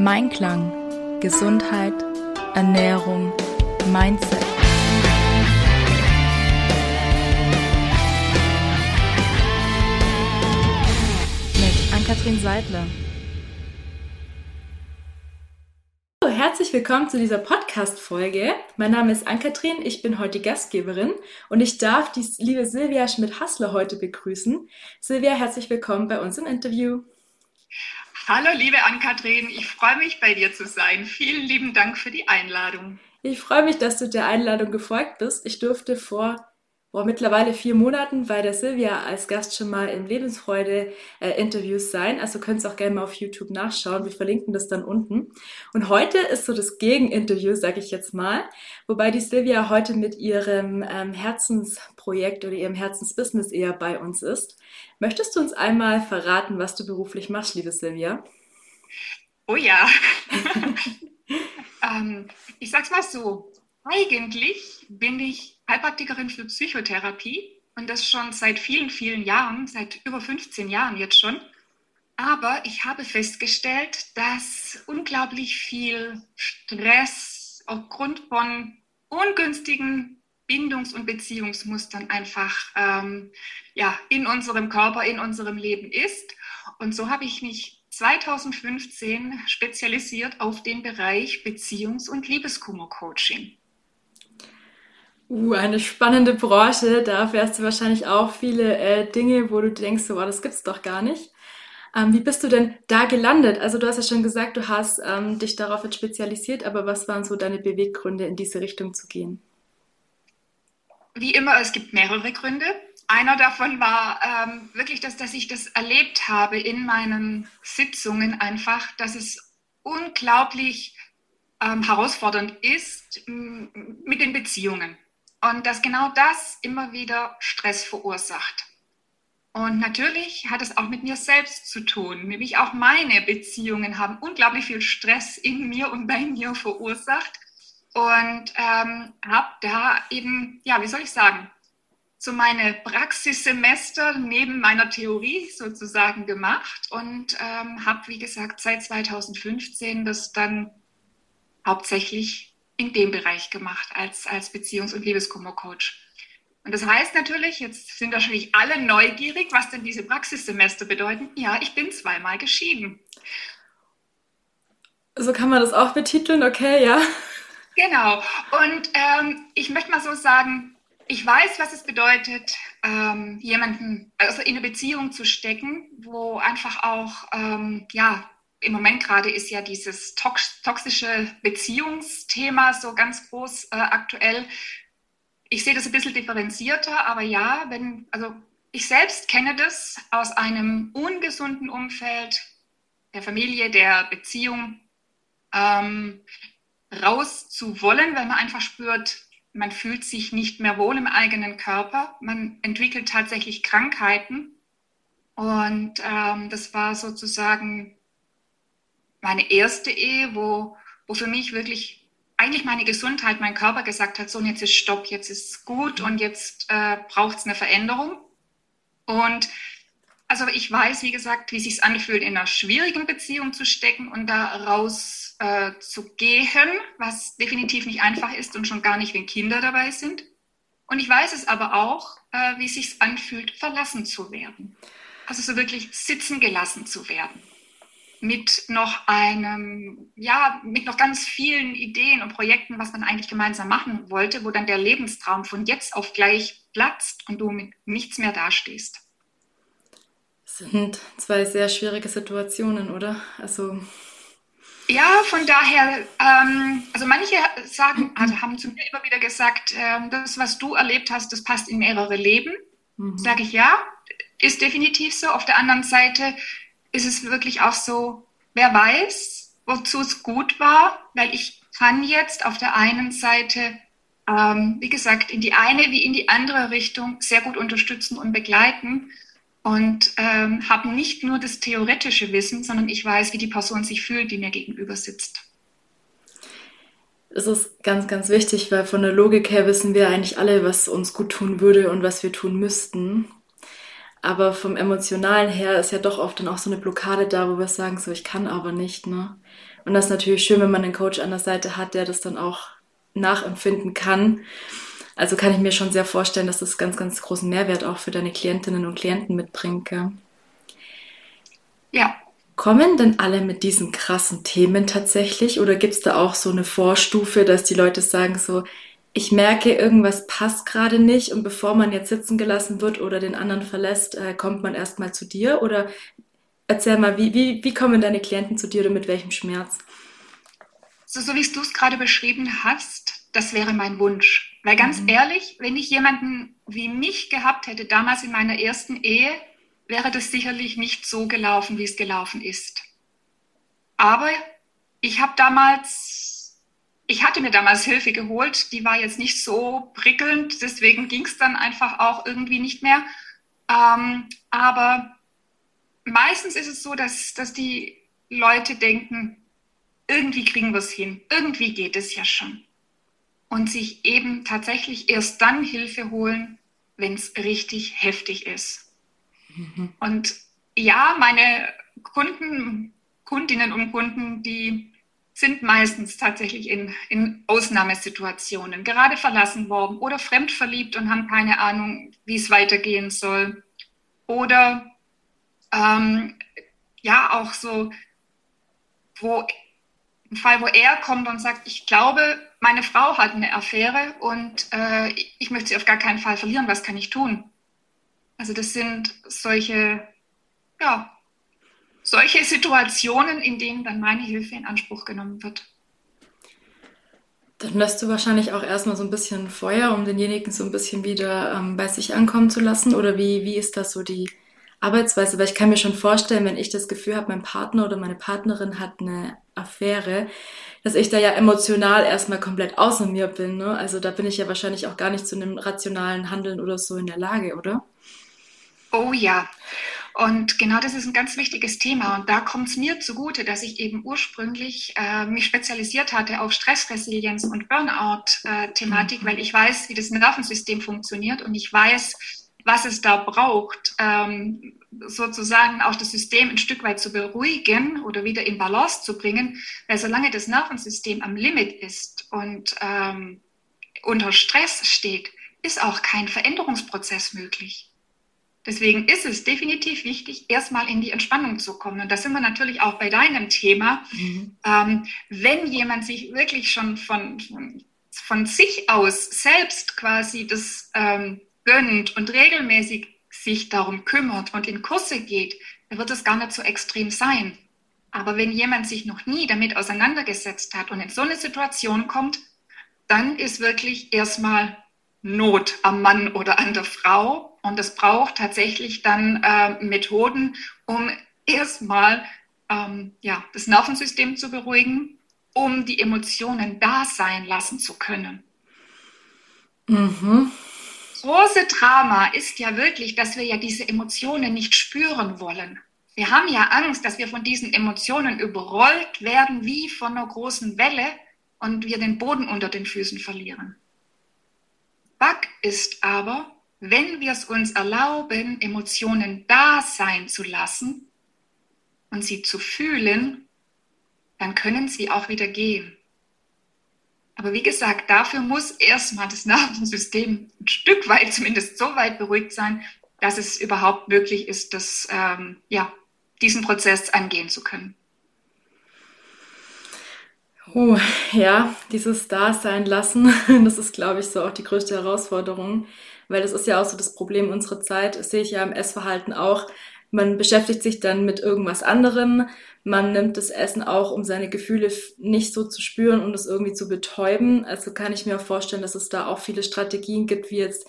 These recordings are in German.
Mein Klang. Gesundheit, Ernährung, Mindset. Mit Ann-Kathrin Seidler. herzlich willkommen zu dieser Podcast-Folge. Mein Name ist Ann-Kathrin, ich bin heute Gastgeberin und ich darf die liebe Silvia Schmidt-Hassler heute begrüßen. Silvia, herzlich willkommen bei uns im Interview. Hallo, liebe Ann-Kathrin, ich freue mich, bei dir zu sein. Vielen lieben Dank für die Einladung. Ich freue mich, dass du der Einladung gefolgt bist. Ich durfte vor vor mittlerweile vier Monaten bei der Silvia als Gast schon mal in Lebensfreude-Interviews äh, sein. Also könnt ihr auch gerne mal auf YouTube nachschauen. Wir verlinken das dann unten. Und heute ist so das Gegeninterview, sage ich jetzt mal, wobei die Silvia heute mit ihrem ähm, Herzensprojekt oder ihrem Herzensbusiness eher bei uns ist. Möchtest du uns einmal verraten, was du beruflich machst, liebe Silvia? Oh ja. ähm, ich sag's mal so. Eigentlich bin ich Heilpraktikerin für Psychotherapie und das schon seit vielen, vielen Jahren, seit über 15 Jahren jetzt schon. Aber ich habe festgestellt, dass unglaublich viel Stress aufgrund von ungünstigen Bindungs- und Beziehungsmustern einfach ähm, ja, in unserem Körper, in unserem Leben ist. Und so habe ich mich 2015 spezialisiert auf den Bereich Beziehungs- und Liebeskummer-Coaching. Uh, eine spannende Branche. Da erfährst du wahrscheinlich auch viele äh, Dinge, wo du denkst, so, oh, das gibt's doch gar nicht. Ähm, wie bist du denn da gelandet? Also du hast ja schon gesagt, du hast ähm, dich darauf jetzt spezialisiert, aber was waren so deine Beweggründe, in diese Richtung zu gehen? Wie immer, es gibt mehrere Gründe. Einer davon war ähm, wirklich, dass, dass ich das erlebt habe in meinen Sitzungen einfach, dass es unglaublich ähm, herausfordernd ist mit den Beziehungen. Und dass genau das immer wieder Stress verursacht. Und natürlich hat es auch mit mir selbst zu tun. Nämlich auch meine Beziehungen haben unglaublich viel Stress in mir und bei mir verursacht. Und ähm, habe da eben, ja, wie soll ich sagen, so meine Praxissemester neben meiner Theorie sozusagen gemacht und ähm, habe, wie gesagt, seit 2015 das dann hauptsächlich in dem Bereich gemacht als, als Beziehungs- und Liebeskummer-Coach. Und das heißt natürlich, jetzt sind wahrscheinlich alle neugierig, was denn diese Praxissemester bedeuten. Ja, ich bin zweimal geschieden. So kann man das auch betiteln, okay, ja. Genau. Und ähm, ich möchte mal so sagen, ich weiß, was es bedeutet, ähm, jemanden also in eine Beziehung zu stecken, wo einfach auch ähm, ja im Moment gerade ist ja dieses toxische Beziehungsthema so ganz groß äh, aktuell. Ich sehe das ein bisschen differenzierter, aber ja, wenn, also ich selbst kenne das aus einem ungesunden Umfeld der Familie, der Beziehung, ähm, raus zu wollen, weil man einfach spürt, man fühlt sich nicht mehr wohl im eigenen Körper, man entwickelt tatsächlich Krankheiten. Und ähm, das war sozusagen meine erste Ehe, wo, wo für mich wirklich eigentlich meine Gesundheit, mein Körper gesagt hat, so jetzt ist Stopp, jetzt ist gut und jetzt äh, braucht es eine Veränderung. Und also ich weiß, wie gesagt, wie sich anfühlt, in einer schwierigen Beziehung zu stecken und da raus äh, was definitiv nicht einfach ist und schon gar nicht, wenn Kinder dabei sind. Und ich weiß es aber auch, äh, wie sich anfühlt, verlassen zu werden. Also so wirklich sitzen gelassen zu werden mit noch einem, ja, mit noch ganz vielen Ideen und Projekten, was man eigentlich gemeinsam machen wollte, wo dann der Lebenstraum von jetzt auf gleich platzt und du mit nichts mehr dastehst. Das sind zwei sehr schwierige Situationen, oder? Also. Ja, von daher, ähm, also manche sagen, also haben zu mir immer wieder gesagt, äh, das, was du erlebt hast, das passt in mehrere Leben. Mhm. Sage ich ja, ist definitiv so. Auf der anderen Seite ist es wirklich auch so, wer weiß, wozu es gut war, weil ich kann jetzt auf der einen Seite, ähm, wie gesagt, in die eine wie in die andere Richtung sehr gut unterstützen und begleiten und ähm, habe nicht nur das theoretische Wissen, sondern ich weiß, wie die Person sich fühlt, die mir gegenüber sitzt. Das ist ganz, ganz wichtig, weil von der Logik her wissen wir eigentlich alle, was uns gut tun würde und was wir tun müssten. Aber vom Emotionalen her ist ja doch oft dann auch so eine Blockade da, wo wir sagen, so ich kann aber nicht, ne? Und das ist natürlich schön, wenn man einen Coach an der Seite hat, der das dann auch nachempfinden kann. Also kann ich mir schon sehr vorstellen, dass das ganz, ganz großen Mehrwert auch für deine Klientinnen und Klienten mitbringt. Gell? Ja. Kommen denn alle mit diesen krassen Themen tatsächlich? Oder gibt es da auch so eine Vorstufe, dass die Leute sagen so, ich merke, irgendwas passt gerade nicht und bevor man jetzt sitzen gelassen wird oder den anderen verlässt, äh, kommt man erstmal zu dir? Oder erzähl mal, wie, wie, wie kommen deine Klienten zu dir oder mit welchem Schmerz? So, so wie du es gerade beschrieben hast, das wäre mein Wunsch. Weil ganz mhm. ehrlich, wenn ich jemanden wie mich gehabt hätte, damals in meiner ersten Ehe, wäre das sicherlich nicht so gelaufen, wie es gelaufen ist. Aber ich habe damals, ich hatte mir damals Hilfe geholt, die war jetzt nicht so prickelnd, deswegen ging es dann einfach auch irgendwie nicht mehr. Ähm, aber meistens ist es so, dass, dass die Leute denken, irgendwie kriegen wir es hin, irgendwie geht es ja schon. Und sich eben tatsächlich erst dann Hilfe holen, wenn es richtig heftig ist. Mhm. Und ja, meine Kunden, Kundinnen und Kunden, die sind meistens tatsächlich in, in Ausnahmesituationen, gerade verlassen worden oder fremdverliebt und haben keine Ahnung, wie es weitergehen soll. Oder ähm, ja, auch so, wo ein Fall, wo er kommt und sagt, ich glaube, meine Frau hat eine Affäre und äh, ich möchte sie auf gar keinen Fall verlieren, was kann ich tun? Also das sind solche, ja, solche Situationen, in denen dann meine Hilfe in Anspruch genommen wird. Dann lässt du wahrscheinlich auch erstmal so ein bisschen Feuer, um denjenigen so ein bisschen wieder ähm, bei sich ankommen zu lassen. Oder wie, wie ist das so die Arbeitsweise? Weil ich kann mir schon vorstellen, wenn ich das Gefühl habe, mein Partner oder meine Partnerin hat eine Affäre, dass ich da ja emotional erstmal komplett außer mir bin. Ne? Also da bin ich ja wahrscheinlich auch gar nicht zu einem rationalen Handeln oder so in der Lage, oder? Oh ja. Und genau das ist ein ganz wichtiges Thema. Und da kommt es mir zugute, dass ich eben ursprünglich äh, mich spezialisiert hatte auf Stressresilienz und Burnout-Thematik, äh, weil ich weiß, wie das Nervensystem funktioniert und ich weiß, was es da braucht, ähm, sozusagen auch das System ein Stück weit zu beruhigen oder wieder in Balance zu bringen. Weil solange das Nervensystem am Limit ist und ähm, unter Stress steht, ist auch kein Veränderungsprozess möglich. Deswegen ist es definitiv wichtig, erstmal in die Entspannung zu kommen. Und da sind wir natürlich auch bei deinem Thema. Mhm. Ähm, wenn jemand sich wirklich schon von, von, von, sich aus selbst quasi das ähm, gönnt und regelmäßig sich darum kümmert und in Kurse geht, dann wird es gar nicht so extrem sein. Aber wenn jemand sich noch nie damit auseinandergesetzt hat und in so eine Situation kommt, dann ist wirklich erstmal Not am Mann oder an der Frau und es braucht tatsächlich dann äh, Methoden, um erstmal ähm, ja, das Nervensystem zu beruhigen, um die Emotionen da sein lassen zu können. Mhm. Große Drama ist ja wirklich, dass wir ja diese Emotionen nicht spüren wollen. Wir haben ja Angst, dass wir von diesen Emotionen überrollt werden wie von einer großen Welle und wir den Boden unter den Füßen verlieren. Fakt ist aber, wenn wir es uns erlauben, Emotionen da sein zu lassen und sie zu fühlen, dann können sie auch wieder gehen. Aber wie gesagt, dafür muss erstmal das Nervensystem ein Stück weit, zumindest so weit beruhigt sein, dass es überhaupt möglich ist, das, ähm, ja, diesen Prozess angehen zu können. Oh, ja, dieses Dasein lassen, das ist, glaube ich, so auch die größte Herausforderung, weil das ist ja auch so das Problem unserer Zeit, das sehe ich ja im Essverhalten auch. Man beschäftigt sich dann mit irgendwas anderem, man nimmt das Essen auch, um seine Gefühle nicht so zu spüren und es irgendwie zu betäuben. Also kann ich mir vorstellen, dass es da auch viele Strategien gibt, wie jetzt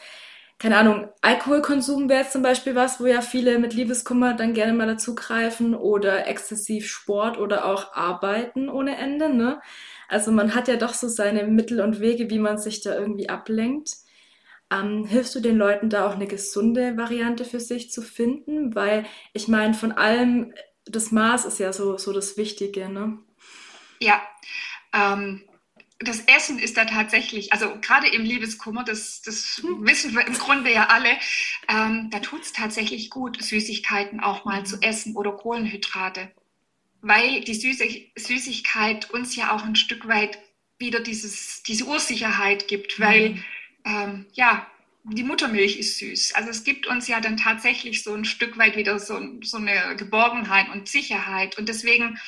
keine Ahnung, Alkoholkonsum wäre jetzt zum Beispiel was, wo ja viele mit Liebeskummer dann gerne mal dazugreifen oder exzessiv Sport oder auch Arbeiten ohne Ende, ne? Also man hat ja doch so seine Mittel und Wege, wie man sich da irgendwie ablenkt. Ähm, hilfst du den Leuten da auch eine gesunde Variante für sich zu finden? Weil ich meine, von allem, das Maß ist ja so, so das Wichtige, ne? Ja, ähm, das Essen ist da tatsächlich, also gerade im Liebeskummer, das, das wissen wir im Grunde ja alle, ähm, da tut es tatsächlich gut, Süßigkeiten auch mal zu essen oder Kohlenhydrate, weil die Süße, Süßigkeit uns ja auch ein Stück weit wieder dieses, diese Ursicherheit gibt, weil mhm. ähm, ja, die Muttermilch ist süß. Also es gibt uns ja dann tatsächlich so ein Stück weit wieder so, so eine Geborgenheit und Sicherheit. Und deswegen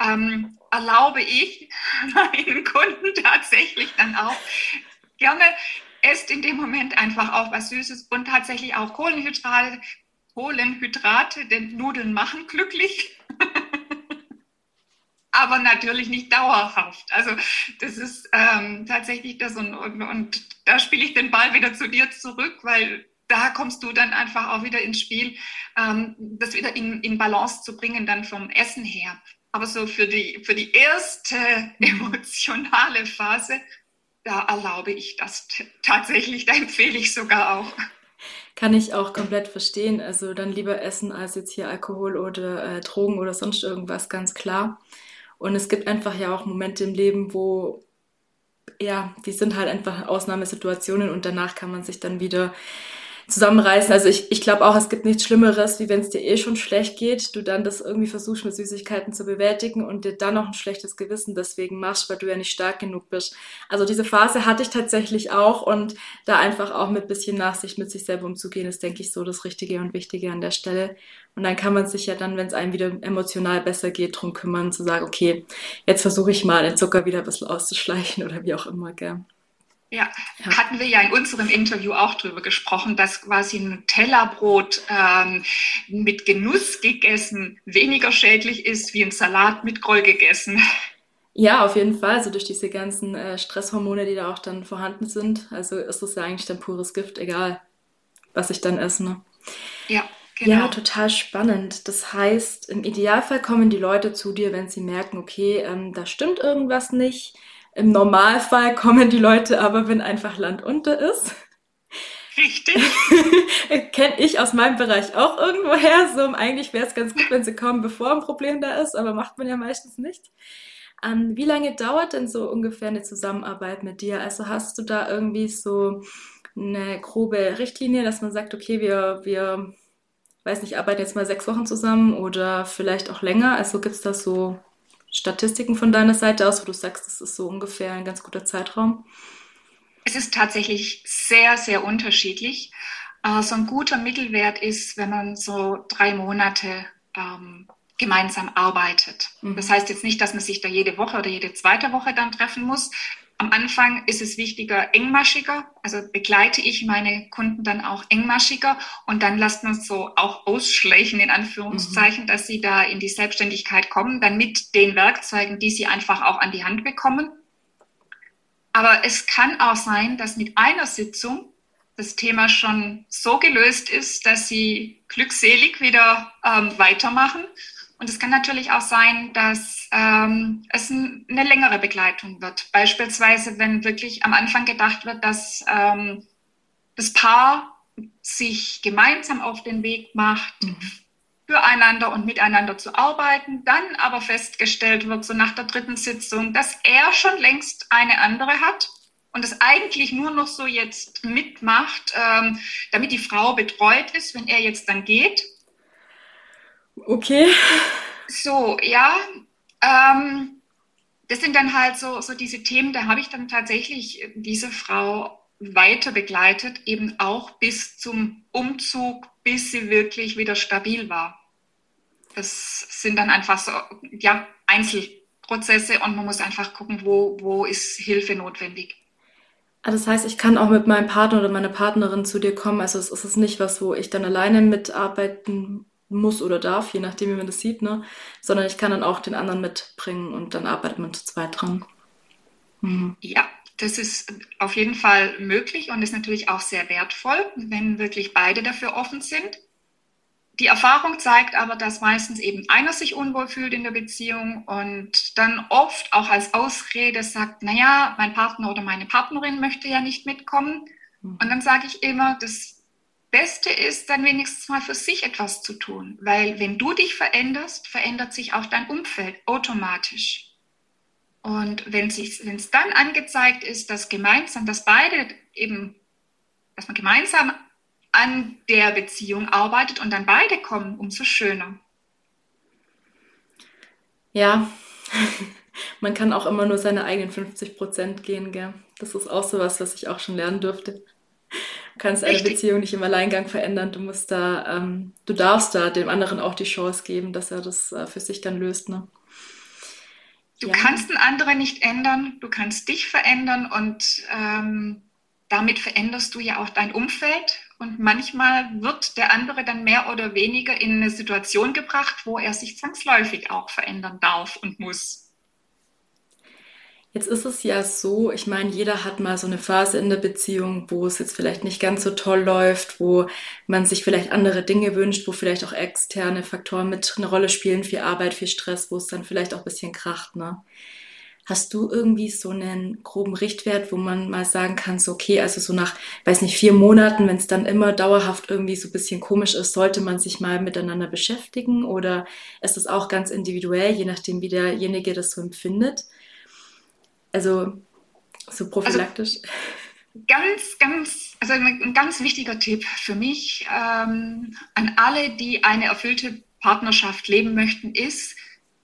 ähm, erlaube ich meinen Kunden tatsächlich dann auch gerne, esst in dem Moment einfach auch was Süßes und tatsächlich auch Kohlenhydrate, Kohlenhydrate, denn Nudeln machen glücklich. aber natürlich nicht dauerhaft. Also das ist ähm, tatsächlich das und, und, und da spiele ich den Ball wieder zu dir zurück, weil da kommst du dann einfach auch wieder ins Spiel, ähm, das wieder in, in Balance zu bringen, dann vom Essen her. Aber so für die, für die erste emotionale Phase, da erlaube ich das tatsächlich, da empfehle ich sogar auch. Kann ich auch komplett verstehen. Also dann lieber essen als jetzt hier Alkohol oder äh, Drogen oder sonst irgendwas, ganz klar. Und es gibt einfach ja auch Momente im Leben, wo ja, die sind halt einfach Ausnahmesituationen und danach kann man sich dann wieder zusammenreißen. Also ich, ich glaube auch, es gibt nichts Schlimmeres, wie wenn es dir eh schon schlecht geht, du dann das irgendwie versuchst mit Süßigkeiten zu bewältigen und dir dann noch ein schlechtes Gewissen deswegen machst, weil du ja nicht stark genug bist. Also diese Phase hatte ich tatsächlich auch und da einfach auch mit bisschen Nachsicht mit sich selber umzugehen, ist, denke ich, so das Richtige und Wichtige an der Stelle. Und dann kann man sich ja dann, wenn es einem wieder emotional besser geht, drum kümmern, zu sagen, okay, jetzt versuche ich mal den Zucker wieder ein bisschen auszuschleichen oder wie auch immer, gell. Ja, hatten wir ja in unserem Interview auch drüber gesprochen, dass quasi ein Tellerbrot ähm, mit Genuss gegessen weniger schädlich ist wie ein Salat mit Groll gegessen. Ja, auf jeden Fall. Also durch diese ganzen äh, Stresshormone, die da auch dann vorhanden sind. Also ist es ja eigentlich dann pures Gift, egal was ich dann esse. Ne? Ja. Genau. Ja, total spannend. Das heißt, im Idealfall kommen die Leute zu dir, wenn sie merken, okay, ähm, da stimmt irgendwas nicht im Normalfall kommen die Leute aber, wenn einfach Land unter ist. Richtig. Kenne ich aus meinem Bereich auch irgendwoher. So, eigentlich wäre es ganz gut, wenn sie kommen, bevor ein Problem da ist, aber macht man ja meistens nicht. Ähm, wie lange dauert denn so ungefähr eine Zusammenarbeit mit dir? Also hast du da irgendwie so eine grobe Richtlinie, dass man sagt, okay, wir, wir, weiß nicht, arbeiten jetzt mal sechs Wochen zusammen oder vielleicht auch länger? Also gibt es da so Statistiken von deiner Seite aus, wo du sagst, das ist so ungefähr ein ganz guter Zeitraum? Es ist tatsächlich sehr, sehr unterschiedlich. Äh, so ein guter Mittelwert ist, wenn man so drei Monate ähm, gemeinsam arbeitet. Mhm. Das heißt jetzt nicht, dass man sich da jede Woche oder jede zweite Woche dann treffen muss. Am Anfang ist es wichtiger, engmaschiger. Also begleite ich meine Kunden dann auch engmaschiger und dann lasst man es so auch ausschleichen, in Anführungszeichen, mhm. dass sie da in die Selbstständigkeit kommen, dann mit den Werkzeugen, die sie einfach auch an die Hand bekommen. Aber es kann auch sein, dass mit einer Sitzung das Thema schon so gelöst ist, dass sie glückselig wieder ähm, weitermachen und es kann natürlich auch sein, dass ähm, es ein, eine längere Begleitung wird. Beispielsweise, wenn wirklich am Anfang gedacht wird, dass ähm, das Paar sich gemeinsam auf den Weg macht, mhm. füreinander und miteinander zu arbeiten, dann aber festgestellt wird, so nach der dritten Sitzung, dass er schon längst eine andere hat und es eigentlich nur noch so jetzt mitmacht, ähm, damit die Frau betreut ist, wenn er jetzt dann geht Okay. So, ja. Ähm, das sind dann halt so, so diese Themen, da habe ich dann tatsächlich diese Frau weiter begleitet, eben auch bis zum Umzug, bis sie wirklich wieder stabil war. Das sind dann einfach so, ja, Einzelprozesse und man muss einfach gucken, wo, wo ist Hilfe notwendig. Ah, das heißt, ich kann auch mit meinem Partner oder meiner Partnerin zu dir kommen. Also es ist nicht was, wo ich dann alleine mitarbeiten muss oder darf, je nachdem, wie man das sieht, ne? Sondern ich kann dann auch den anderen mitbringen und dann arbeitet man zu zweit dran. Mhm. Ja, das ist auf jeden Fall möglich und ist natürlich auch sehr wertvoll, wenn wirklich beide dafür offen sind. Die Erfahrung zeigt aber, dass meistens eben einer sich unwohl fühlt in der Beziehung und dann oft auch als Ausrede sagt, naja, mein Partner oder meine Partnerin möchte ja nicht mitkommen. Mhm. Und dann sage ich immer, das Beste ist, dann wenigstens mal für sich etwas zu tun, weil wenn du dich veränderst, verändert sich auch dein Umfeld automatisch. Und wenn es dann angezeigt ist, dass gemeinsam, dass beide eben, dass man gemeinsam an der Beziehung arbeitet und dann beide kommen, umso schöner. Ja, man kann auch immer nur seine eigenen 50 Prozent gehen, gell? Das ist auch so was, was ich auch schon lernen durfte. Du kannst eine Richtig. Beziehung nicht im Alleingang verändern. Du musst da, ähm, du darfst da dem anderen auch die Chance geben, dass er das äh, für sich dann löst, ne? Du ja. kannst den anderen nicht ändern, du kannst dich verändern und ähm, damit veränderst du ja auch dein Umfeld. Und manchmal wird der andere dann mehr oder weniger in eine Situation gebracht, wo er sich zwangsläufig auch verändern darf und muss. Jetzt ist es ja so, ich meine, jeder hat mal so eine Phase in der Beziehung, wo es jetzt vielleicht nicht ganz so toll läuft, wo man sich vielleicht andere Dinge wünscht, wo vielleicht auch externe Faktoren mit eine Rolle spielen, viel Arbeit, viel Stress, wo es dann vielleicht auch ein bisschen kracht, ne? Hast du irgendwie so einen groben Richtwert, wo man mal sagen kann, so okay, also so nach, weiß nicht, vier Monaten, wenn es dann immer dauerhaft irgendwie so ein bisschen komisch ist, sollte man sich mal miteinander beschäftigen oder ist es auch ganz individuell, je nachdem, wie derjenige das so empfindet? Also so prophylaktisch. Also, ganz, ganz, also ein ganz wichtiger Tipp für mich ähm, an alle, die eine erfüllte Partnerschaft leben möchten, ist,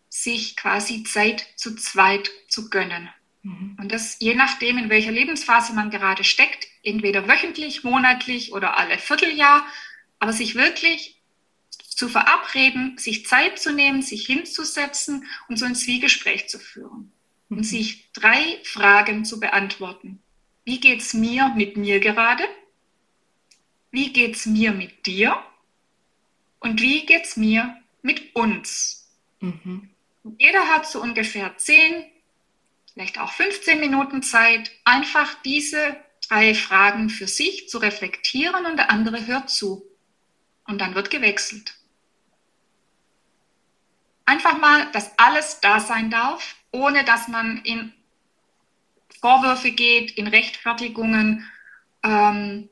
sich quasi Zeit zu zweit zu gönnen. Mhm. Und das je nachdem, in welcher Lebensphase man gerade steckt, entweder wöchentlich, monatlich oder alle Vierteljahr, aber sich wirklich zu verabreden, sich Zeit zu nehmen, sich hinzusetzen und so ein Zwiegespräch zu führen und sich drei Fragen zu beantworten. Wie geht's mir mit mir gerade? Wie geht's mir mit dir? Und wie geht's mir mit uns? Mhm. Jeder hat so ungefähr 10, vielleicht auch 15 Minuten Zeit, einfach diese drei Fragen für sich zu reflektieren und der andere hört zu. Und dann wird gewechselt. Einfach mal, dass alles da sein darf ohne dass man in Vorwürfe geht, in Rechtfertigungen ähm,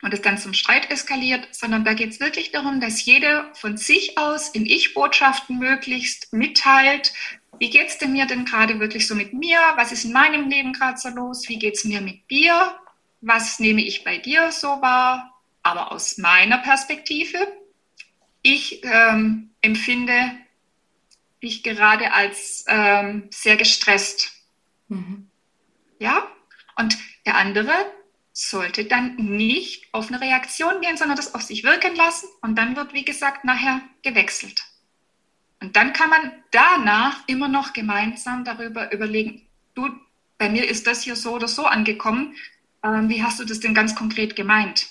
und es dann zum Streit eskaliert, sondern da geht es wirklich darum, dass jeder von sich aus in Ich-Botschaften möglichst mitteilt, wie geht es denn mir denn gerade wirklich so mit mir? Was ist in meinem Leben gerade so los? Wie geht es mir mit dir? Was nehme ich bei dir so wahr? Aber aus meiner Perspektive. Ich ähm, empfinde ich gerade als ähm, sehr gestresst. Mhm. Ja, und der andere sollte dann nicht auf eine Reaktion gehen, sondern das auf sich wirken lassen und dann wird, wie gesagt, nachher gewechselt. Und dann kann man danach immer noch gemeinsam darüber überlegen, du, bei mir ist das hier so oder so angekommen, ähm, wie hast du das denn ganz konkret gemeint?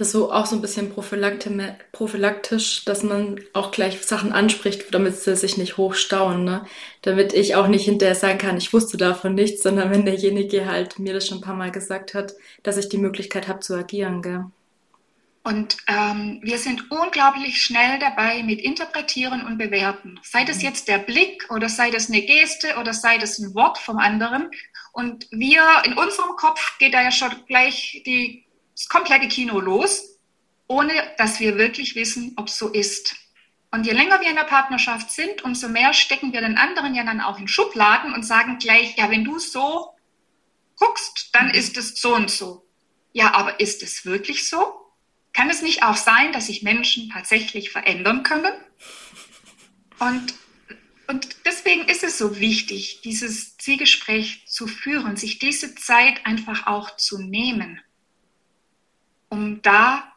Das so auch so ein bisschen prophylaktisch, dass man auch gleich Sachen anspricht, damit sie sich nicht hochstauen, ne? Damit ich auch nicht hinterher sagen kann, ich wusste davon nichts, sondern wenn derjenige halt mir das schon ein paar Mal gesagt hat, dass ich die Möglichkeit habe zu agieren, gell? Und ähm, wir sind unglaublich schnell dabei mit Interpretieren und Bewerten. Sei das mhm. jetzt der Blick oder sei das eine Geste oder sei das ein Wort vom anderen. Und wir in unserem Kopf geht da ja schon gleich die das komplette Kino los, ohne dass wir wirklich wissen, ob es so ist. Und je länger wir in der Partnerschaft sind, umso mehr stecken wir den anderen ja dann auch in Schubladen und sagen gleich, ja, wenn du so guckst, dann mhm. ist es so und so. Ja, aber ist es wirklich so? Kann es nicht auch sein, dass sich Menschen tatsächlich verändern können? Und, und deswegen ist es so wichtig, dieses Zielgespräch zu führen, sich diese Zeit einfach auch zu nehmen um da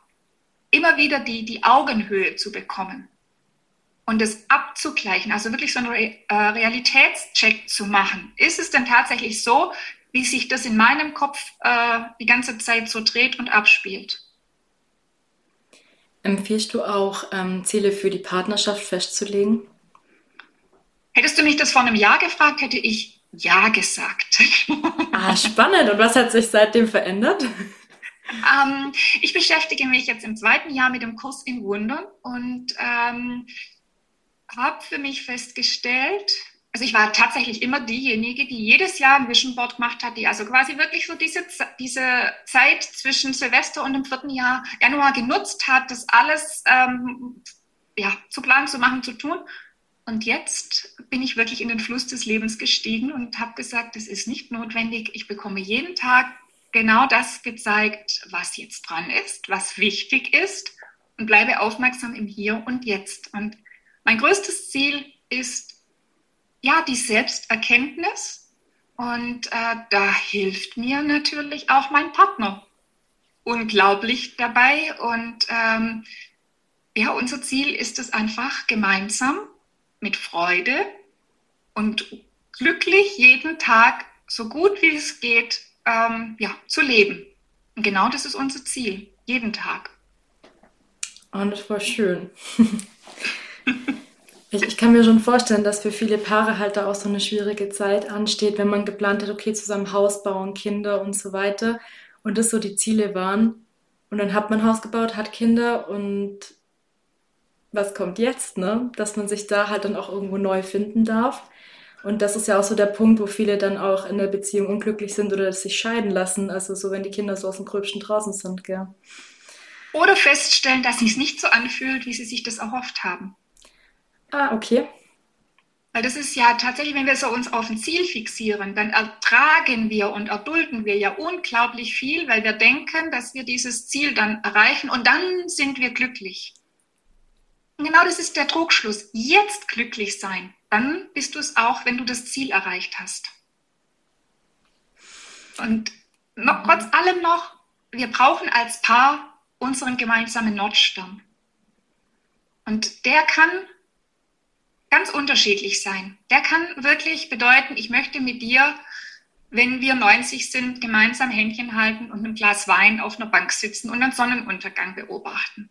immer wieder die, die Augenhöhe zu bekommen und es abzugleichen, also wirklich so einen Re äh, Realitätscheck zu machen. Ist es denn tatsächlich so, wie sich das in meinem Kopf äh, die ganze Zeit so dreht und abspielt? Empfiehlst du auch, ähm, Ziele für die Partnerschaft festzulegen? Hättest du mich das vor einem Jahr gefragt, hätte ich Ja gesagt. Ah, spannend. Und was hat sich seitdem verändert? Ähm, ich beschäftige mich jetzt im zweiten Jahr mit dem Kurs in Wundern und ähm, habe für mich festgestellt, also ich war tatsächlich immer diejenige, die jedes Jahr ein Vision Board gemacht hat, die also quasi wirklich so diese, diese Zeit zwischen Silvester und dem vierten Jahr Januar genutzt hat, das alles ähm, ja, zu planen, zu machen, zu tun. Und jetzt bin ich wirklich in den Fluss des Lebens gestiegen und habe gesagt, es ist nicht notwendig. Ich bekomme jeden Tag genau das gezeigt, was jetzt dran ist, was wichtig ist. Und bleibe aufmerksam im Hier und Jetzt. Und mein größtes Ziel ist ja die Selbsterkenntnis. Und äh, da hilft mir natürlich auch mein Partner unglaublich dabei. Und ähm, ja, unser Ziel ist es einfach gemeinsam mit Freude und glücklich jeden Tag so gut wie es geht ähm, ja, zu leben. Und genau das ist unser Ziel, jeden Tag. Und das war schön. ich, ich, kann mir schon vorstellen, dass für viele Paare halt da auch so eine schwierige Zeit ansteht, wenn man geplant hat, okay, zusammen Haus bauen, Kinder und so weiter. Und das so die Ziele waren. Und dann hat man Haus gebaut, hat Kinder und was kommt jetzt, ne? Dass man sich da halt dann auch irgendwo neu finden darf. Und das ist ja auch so der Punkt, wo viele dann auch in der Beziehung unglücklich sind oder sich scheiden lassen. Also so, wenn die Kinder so aus dem Gröbsten draußen sind, gell? Oder feststellen, dass es nicht so anfühlt, wie sie sich das erhofft haben. Ah, okay. Weil das ist ja tatsächlich, wenn wir so uns auf ein Ziel fixieren, dann ertragen wir und erdulden wir ja unglaublich viel, weil wir denken, dass wir dieses Ziel dann erreichen und dann sind wir glücklich. Und genau das ist der Trugschluss. Jetzt glücklich sein, dann bist du es auch, wenn du das Ziel erreicht hast. Und noch, trotz allem noch, wir brauchen als Paar unseren gemeinsamen Nordstern. Und der kann ganz unterschiedlich sein. Der kann wirklich bedeuten, ich möchte mit dir, wenn wir 90 sind, gemeinsam Händchen halten und ein Glas Wein auf einer Bank sitzen und einen Sonnenuntergang beobachten.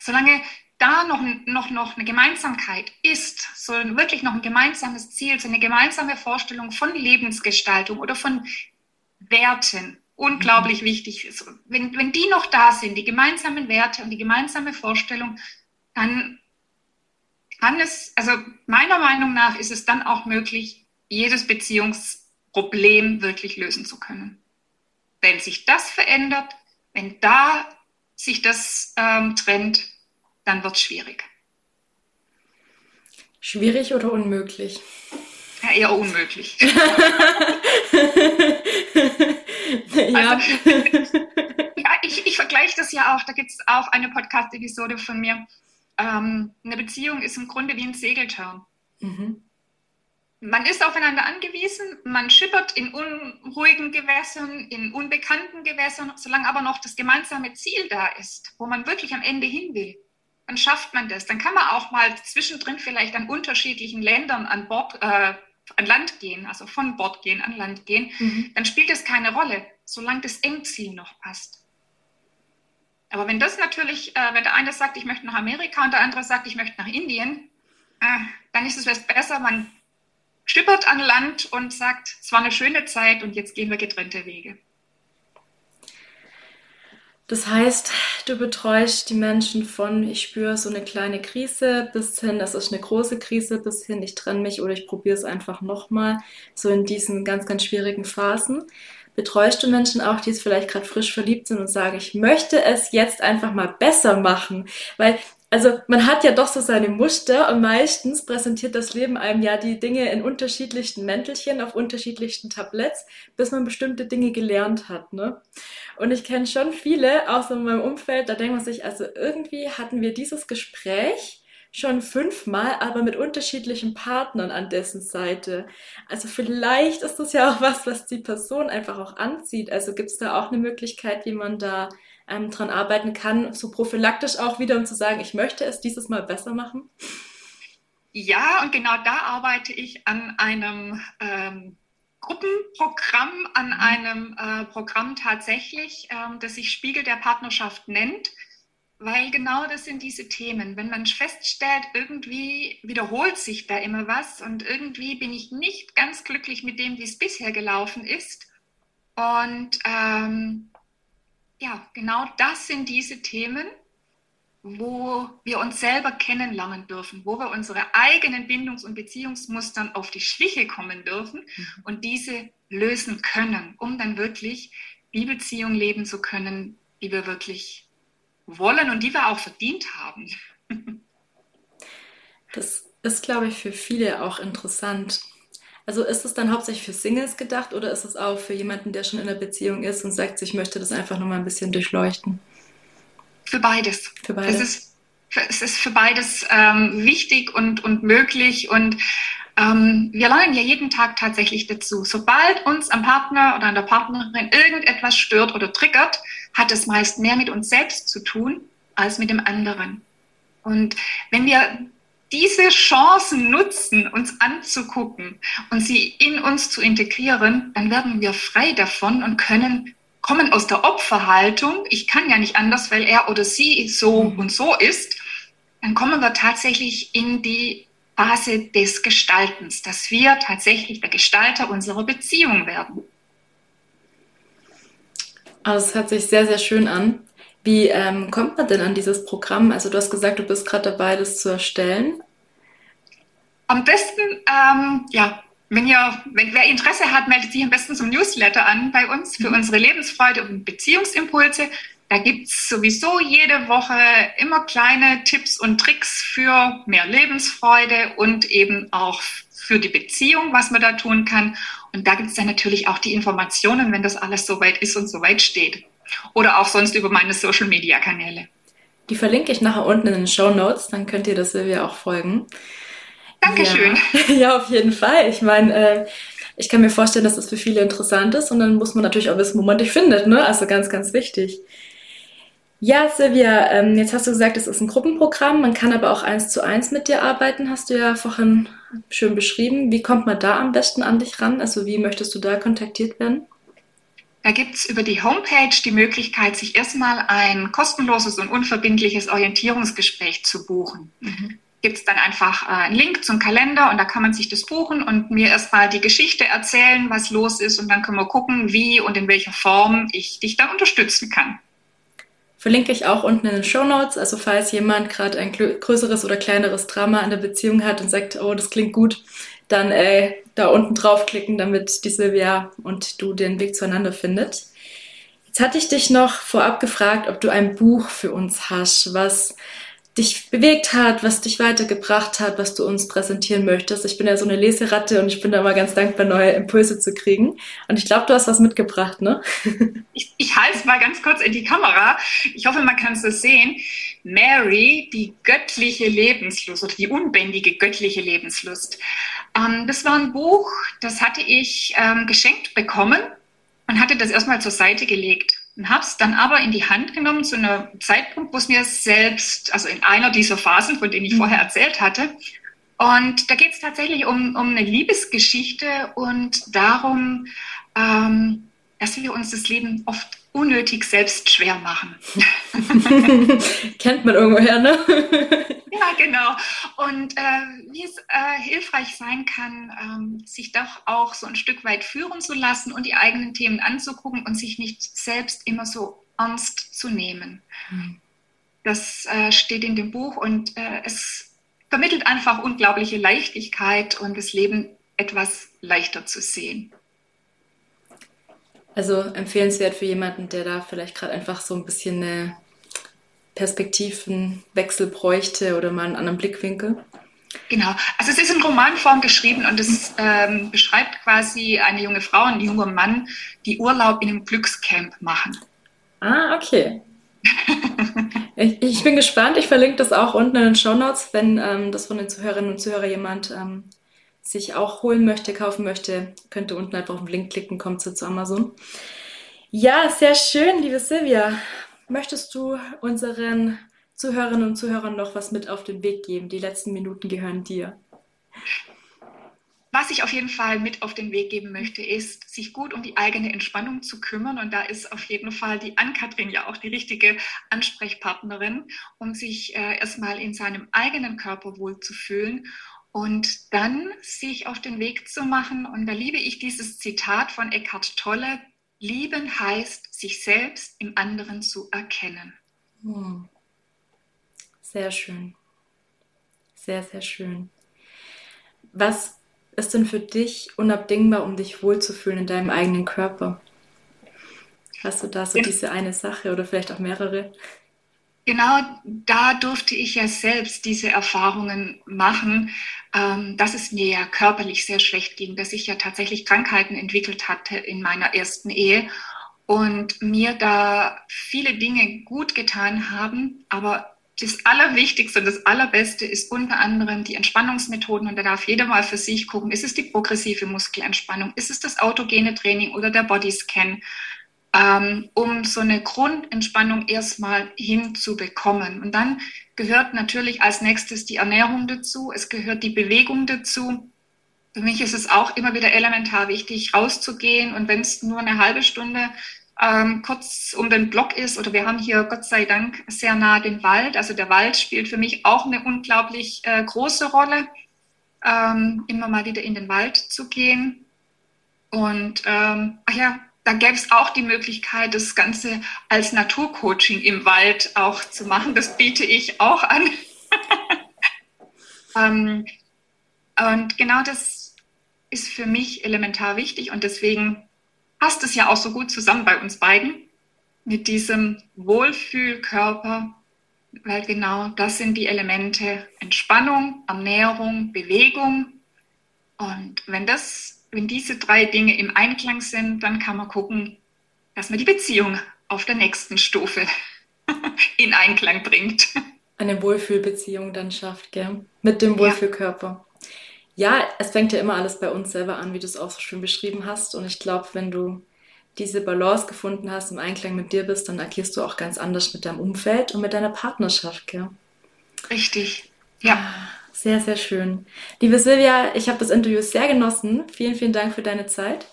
Solange da noch, noch, noch eine Gemeinsamkeit ist, so wirklich noch ein gemeinsames Ziel, so eine gemeinsame Vorstellung von Lebensgestaltung oder von Werten, unglaublich mhm. wichtig ist. Wenn, wenn die noch da sind, die gemeinsamen Werte und die gemeinsame Vorstellung, dann kann es, also meiner Meinung nach ist es dann auch möglich, jedes Beziehungsproblem wirklich lösen zu können. Wenn sich das verändert, wenn da sich das ähm, trennt, dann wird es schwierig. Schwierig oder unmöglich? Ja, eher unmöglich. ja. Also, ja, ich, ich vergleiche das ja auch. Da gibt es auch eine Podcast-Episode von mir. Ähm, eine Beziehung ist im Grunde wie ein Segeltörn. Mhm. Man ist aufeinander angewiesen, man schippert in unruhigen Gewässern, in unbekannten Gewässern, solange aber noch das gemeinsame Ziel da ist, wo man wirklich am Ende hin will. Dann schafft man das. Dann kann man auch mal zwischendrin vielleicht an unterschiedlichen Ländern an Bord, äh, an Land gehen, also von Bord gehen, an Land gehen. Mhm. Dann spielt es keine Rolle, solange das Endziel noch passt. Aber wenn das natürlich, äh, wenn der eine sagt, ich möchte nach Amerika und der andere sagt, ich möchte nach Indien, äh, dann ist es besser, man schippert an Land und sagt, es war eine schöne Zeit und jetzt gehen wir getrennte Wege. Das heißt, du betreust die Menschen von, ich spüre so eine kleine Krise bis hin, das ist eine große Krise, bis hin, ich trenne mich oder ich probiere es einfach nochmal, so in diesen ganz, ganz schwierigen Phasen. Betreust du Menschen auch, die es vielleicht gerade frisch verliebt sind und sagen, ich möchte es jetzt einfach mal besser machen? Weil also man hat ja doch so seine Muster und meistens präsentiert das Leben einem ja die Dinge in unterschiedlichsten Mäntelchen auf unterschiedlichsten Tabletts, bis man bestimmte Dinge gelernt hat. Ne? Und ich kenne schon viele, auch so in meinem Umfeld, da denkt man sich, also irgendwie hatten wir dieses Gespräch schon fünfmal, aber mit unterschiedlichen Partnern an dessen Seite. Also vielleicht ist das ja auch was, was die Person einfach auch anzieht. Also gibt es da auch eine Möglichkeit, wie man da ähm, dran arbeiten kann, so prophylaktisch auch wieder, um zu sagen, ich möchte es dieses Mal besser machen? Ja, und genau da arbeite ich an einem ähm, Gruppenprogramm, an mhm. einem äh, Programm tatsächlich, ähm, das sich Spiegel der Partnerschaft nennt, weil genau das sind diese Themen. Wenn man feststellt, irgendwie wiederholt sich da immer was und irgendwie bin ich nicht ganz glücklich mit dem, wie es bisher gelaufen ist. Und ähm, ja, genau das sind diese Themen, wo wir uns selber kennenlernen dürfen, wo wir unsere eigenen Bindungs- und Beziehungsmustern auf die Schliche kommen dürfen mhm. und diese lösen können, um dann wirklich die Beziehung leben zu können, die wir wirklich wollen und die wir auch verdient haben. Das ist, glaube ich, für viele auch interessant. Also ist es dann hauptsächlich für Singles gedacht oder ist es auch für jemanden, der schon in einer Beziehung ist und sagt, ich möchte das einfach nur mal ein bisschen durchleuchten? Für beides. Für beides. Es ist, es ist für beides ähm, wichtig und, und möglich und ähm, wir lernen ja jeden Tag tatsächlich dazu. Sobald uns am Partner oder an der Partnerin irgendetwas stört oder triggert, hat es meist mehr mit uns selbst zu tun als mit dem anderen. Und wenn wir diese Chancen nutzen, uns anzugucken und sie in uns zu integrieren, dann werden wir frei davon und können kommen aus der Opferhaltung. Ich kann ja nicht anders, weil er oder sie so mhm. und so ist. Dann kommen wir tatsächlich in die Phase des Gestaltens, dass wir tatsächlich der Gestalter unserer Beziehung werden. Also es hört sich sehr, sehr schön an. Wie ähm, kommt man denn an dieses Programm? Also du hast gesagt, du bist gerade dabei, das zu erstellen. Am besten, ähm, ja, wenn ihr, wenn wer Interesse hat, meldet sich am besten zum Newsletter an bei uns für mhm. unsere Lebensfreude und Beziehungsimpulse. Da gibt es sowieso jede Woche immer kleine Tipps und Tricks für mehr Lebensfreude und eben auch für die Beziehung, was man da tun kann. Und da gibt es dann natürlich auch die Informationen, wenn das alles soweit ist und soweit steht. Oder auch sonst über meine Social-Media-Kanäle. Die verlinke ich nachher unten in den Show Notes, dann könnt ihr das Silvia auch folgen. Dankeschön. Ja, ja auf jeden Fall. Ich meine, äh, ich kann mir vorstellen, dass das für viele interessant ist und dann muss man natürlich auch wissen, wo man dich findet. Ne? Also ganz, ganz wichtig. Ja, Silvia, ähm, jetzt hast du gesagt, es ist ein Gruppenprogramm, man kann aber auch eins zu eins mit dir arbeiten, hast du ja vorhin schön beschrieben. Wie kommt man da am besten an dich ran? Also wie möchtest du da kontaktiert werden? Da gibt es über die Homepage die Möglichkeit, sich erstmal ein kostenloses und unverbindliches Orientierungsgespräch zu buchen. Mhm. Gibt es dann einfach äh, einen Link zum Kalender und da kann man sich das buchen und mir erstmal die Geschichte erzählen, was los ist und dann können wir gucken, wie und in welcher Form ich dich da unterstützen kann. Verlinke ich auch unten in den Show Notes. Also falls jemand gerade ein größeres oder kleineres Drama in der Beziehung hat und sagt, oh, das klingt gut, dann äh, da unten draufklicken, damit die Silvia und du den Weg zueinander findet. Jetzt hatte ich dich noch vorab gefragt, ob du ein Buch für uns hast, was dich bewegt hat, was dich weitergebracht hat, was du uns präsentieren möchtest. Ich bin ja so eine Leseratte und ich bin da immer ganz dankbar, neue Impulse zu kriegen. Und ich glaube, du hast was mitgebracht, ne? Ich, ich halte es mal ganz kurz in die Kamera. Ich hoffe, man kann es sehen. Mary, die göttliche Lebenslust oder die unbändige göttliche Lebenslust. Ähm, das war ein Buch, das hatte ich ähm, geschenkt bekommen und hatte das erstmal zur Seite gelegt und habe es dann aber in die Hand genommen zu einem Zeitpunkt, wo es mir selbst, also in einer dieser Phasen, von denen ich mhm. vorher erzählt hatte. Und da geht es tatsächlich um, um eine Liebesgeschichte und darum, ähm, dass wir uns das Leben oft unnötig selbst schwer machen. Kennt man irgendwoher, ne? ja, genau. Und äh, wie es äh, hilfreich sein kann, ähm, sich doch auch so ein Stück weit führen zu lassen und die eigenen Themen anzugucken und sich nicht selbst immer so ernst zu nehmen. Mhm. Das äh, steht in dem Buch und äh, es vermittelt einfach unglaubliche Leichtigkeit und das Leben etwas leichter zu sehen. Also empfehlenswert für jemanden, der da vielleicht gerade einfach so ein bisschen eine Perspektivenwechsel bräuchte oder mal einen anderen Blickwinkel. Genau, also es ist in Romanform geschrieben und es ähm, beschreibt quasi eine junge Frau und ein junger Mann, die Urlaub in einem Glückscamp machen. Ah, okay. ich, ich, bin gespannt. Ich verlinke das auch unten in den Show Notes, wenn ähm, das von den Zuhörerinnen und Zuhörern jemand ähm, sich auch holen möchte, kaufen möchte, könnt ihr unten einfach auf den Link klicken, kommt zu Amazon. Ja, sehr schön, liebe Silvia. Möchtest du unseren Zuhörerinnen und Zuhörern noch was mit auf den Weg geben? Die letzten Minuten gehören dir. Was ich auf jeden Fall mit auf den Weg geben möchte, ist, sich gut um die eigene Entspannung zu kümmern. Und da ist auf jeden Fall die Ann-Kathrin ja auch die richtige Ansprechpartnerin, um sich äh, erstmal in seinem eigenen Körper wohlzufühlen und dann sich auf den Weg zu machen. Und da liebe ich dieses Zitat von Eckhart Tolle, lieben heißt, sich selbst im anderen zu erkennen. Hm. Sehr schön. Sehr, sehr schön. Was ist denn für dich unabdingbar, um dich wohlzufühlen in deinem eigenen Körper? Hast du da so diese eine Sache oder vielleicht auch mehrere? Genau da durfte ich ja selbst diese Erfahrungen machen, ähm, dass es mir ja körperlich sehr schlecht ging, dass ich ja tatsächlich Krankheiten entwickelt hatte in meiner ersten Ehe und mir da viele Dinge gut getan haben, aber das Allerwichtigste und das Allerbeste ist unter anderem die Entspannungsmethoden und da darf jeder mal für sich gucken, ist es die progressive Muskelentspannung, ist es das autogene Training oder der Bodyscan, ähm, um so eine Grundentspannung erstmal hinzubekommen. Und dann gehört natürlich als nächstes die Ernährung dazu, es gehört die Bewegung dazu. Für mich ist es auch immer wieder elementar wichtig, rauszugehen und wenn es nur eine halbe Stunde ähm, kurz um den Block ist, oder wir haben hier Gott sei Dank sehr nah den Wald. Also der Wald spielt für mich auch eine unglaublich äh, große Rolle, ähm, immer mal wieder in den Wald zu gehen. Und ähm, ach ja, da gäbe es auch die Möglichkeit, das Ganze als Naturcoaching im Wald auch zu machen. Das biete ich auch an. ähm, und genau das ist für mich elementar wichtig und deswegen passt es ja auch so gut zusammen bei uns beiden mit diesem Wohlfühlkörper, weil genau das sind die Elemente Entspannung, Ernährung, Bewegung. Und wenn das, wenn diese drei Dinge im Einklang sind, dann kann man gucken, dass man die Beziehung auf der nächsten Stufe in Einklang bringt. Eine Wohlfühlbeziehung dann schafft, gell? Mit dem Wohlfühlkörper. Ja, es fängt ja immer alles bei uns selber an, wie du es auch so schön beschrieben hast. Und ich glaube, wenn du diese Balance gefunden hast, im Einklang mit dir bist, dann agierst du auch ganz anders mit deinem Umfeld und mit deiner Partnerschaft, gell? Richtig, ja. Sehr, sehr schön. Liebe Silvia, ich habe das Interview sehr genossen. Vielen, vielen Dank für deine Zeit.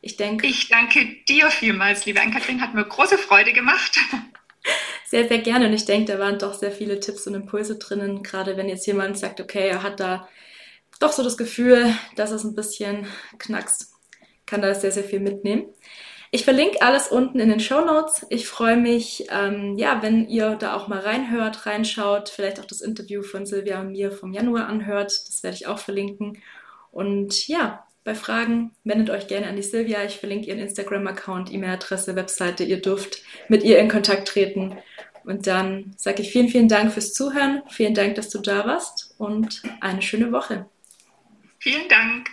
Ich denke. Ich danke dir vielmals, liebe Ann-Kathrin. Hat mir große Freude gemacht. Sehr, sehr gerne. Und ich denke, da waren doch sehr viele Tipps und Impulse drinnen, gerade wenn jetzt jemand sagt, okay, er hat da doch so das Gefühl, dass es ein bisschen knackst. Kann da sehr, sehr viel mitnehmen. Ich verlinke alles unten in den Show Notes. Ich freue mich, ähm, ja, wenn ihr da auch mal reinhört, reinschaut, vielleicht auch das Interview von Silvia und mir vom Januar anhört. Das werde ich auch verlinken. Und ja, bei Fragen wendet euch gerne an die Silvia. Ich verlinke ihren Instagram-Account, E-Mail-Adresse, Webseite. Ihr dürft mit ihr in Kontakt treten. Und dann sage ich vielen, vielen Dank fürs Zuhören. Vielen Dank, dass du da warst und eine schöne Woche. Vielen Dank.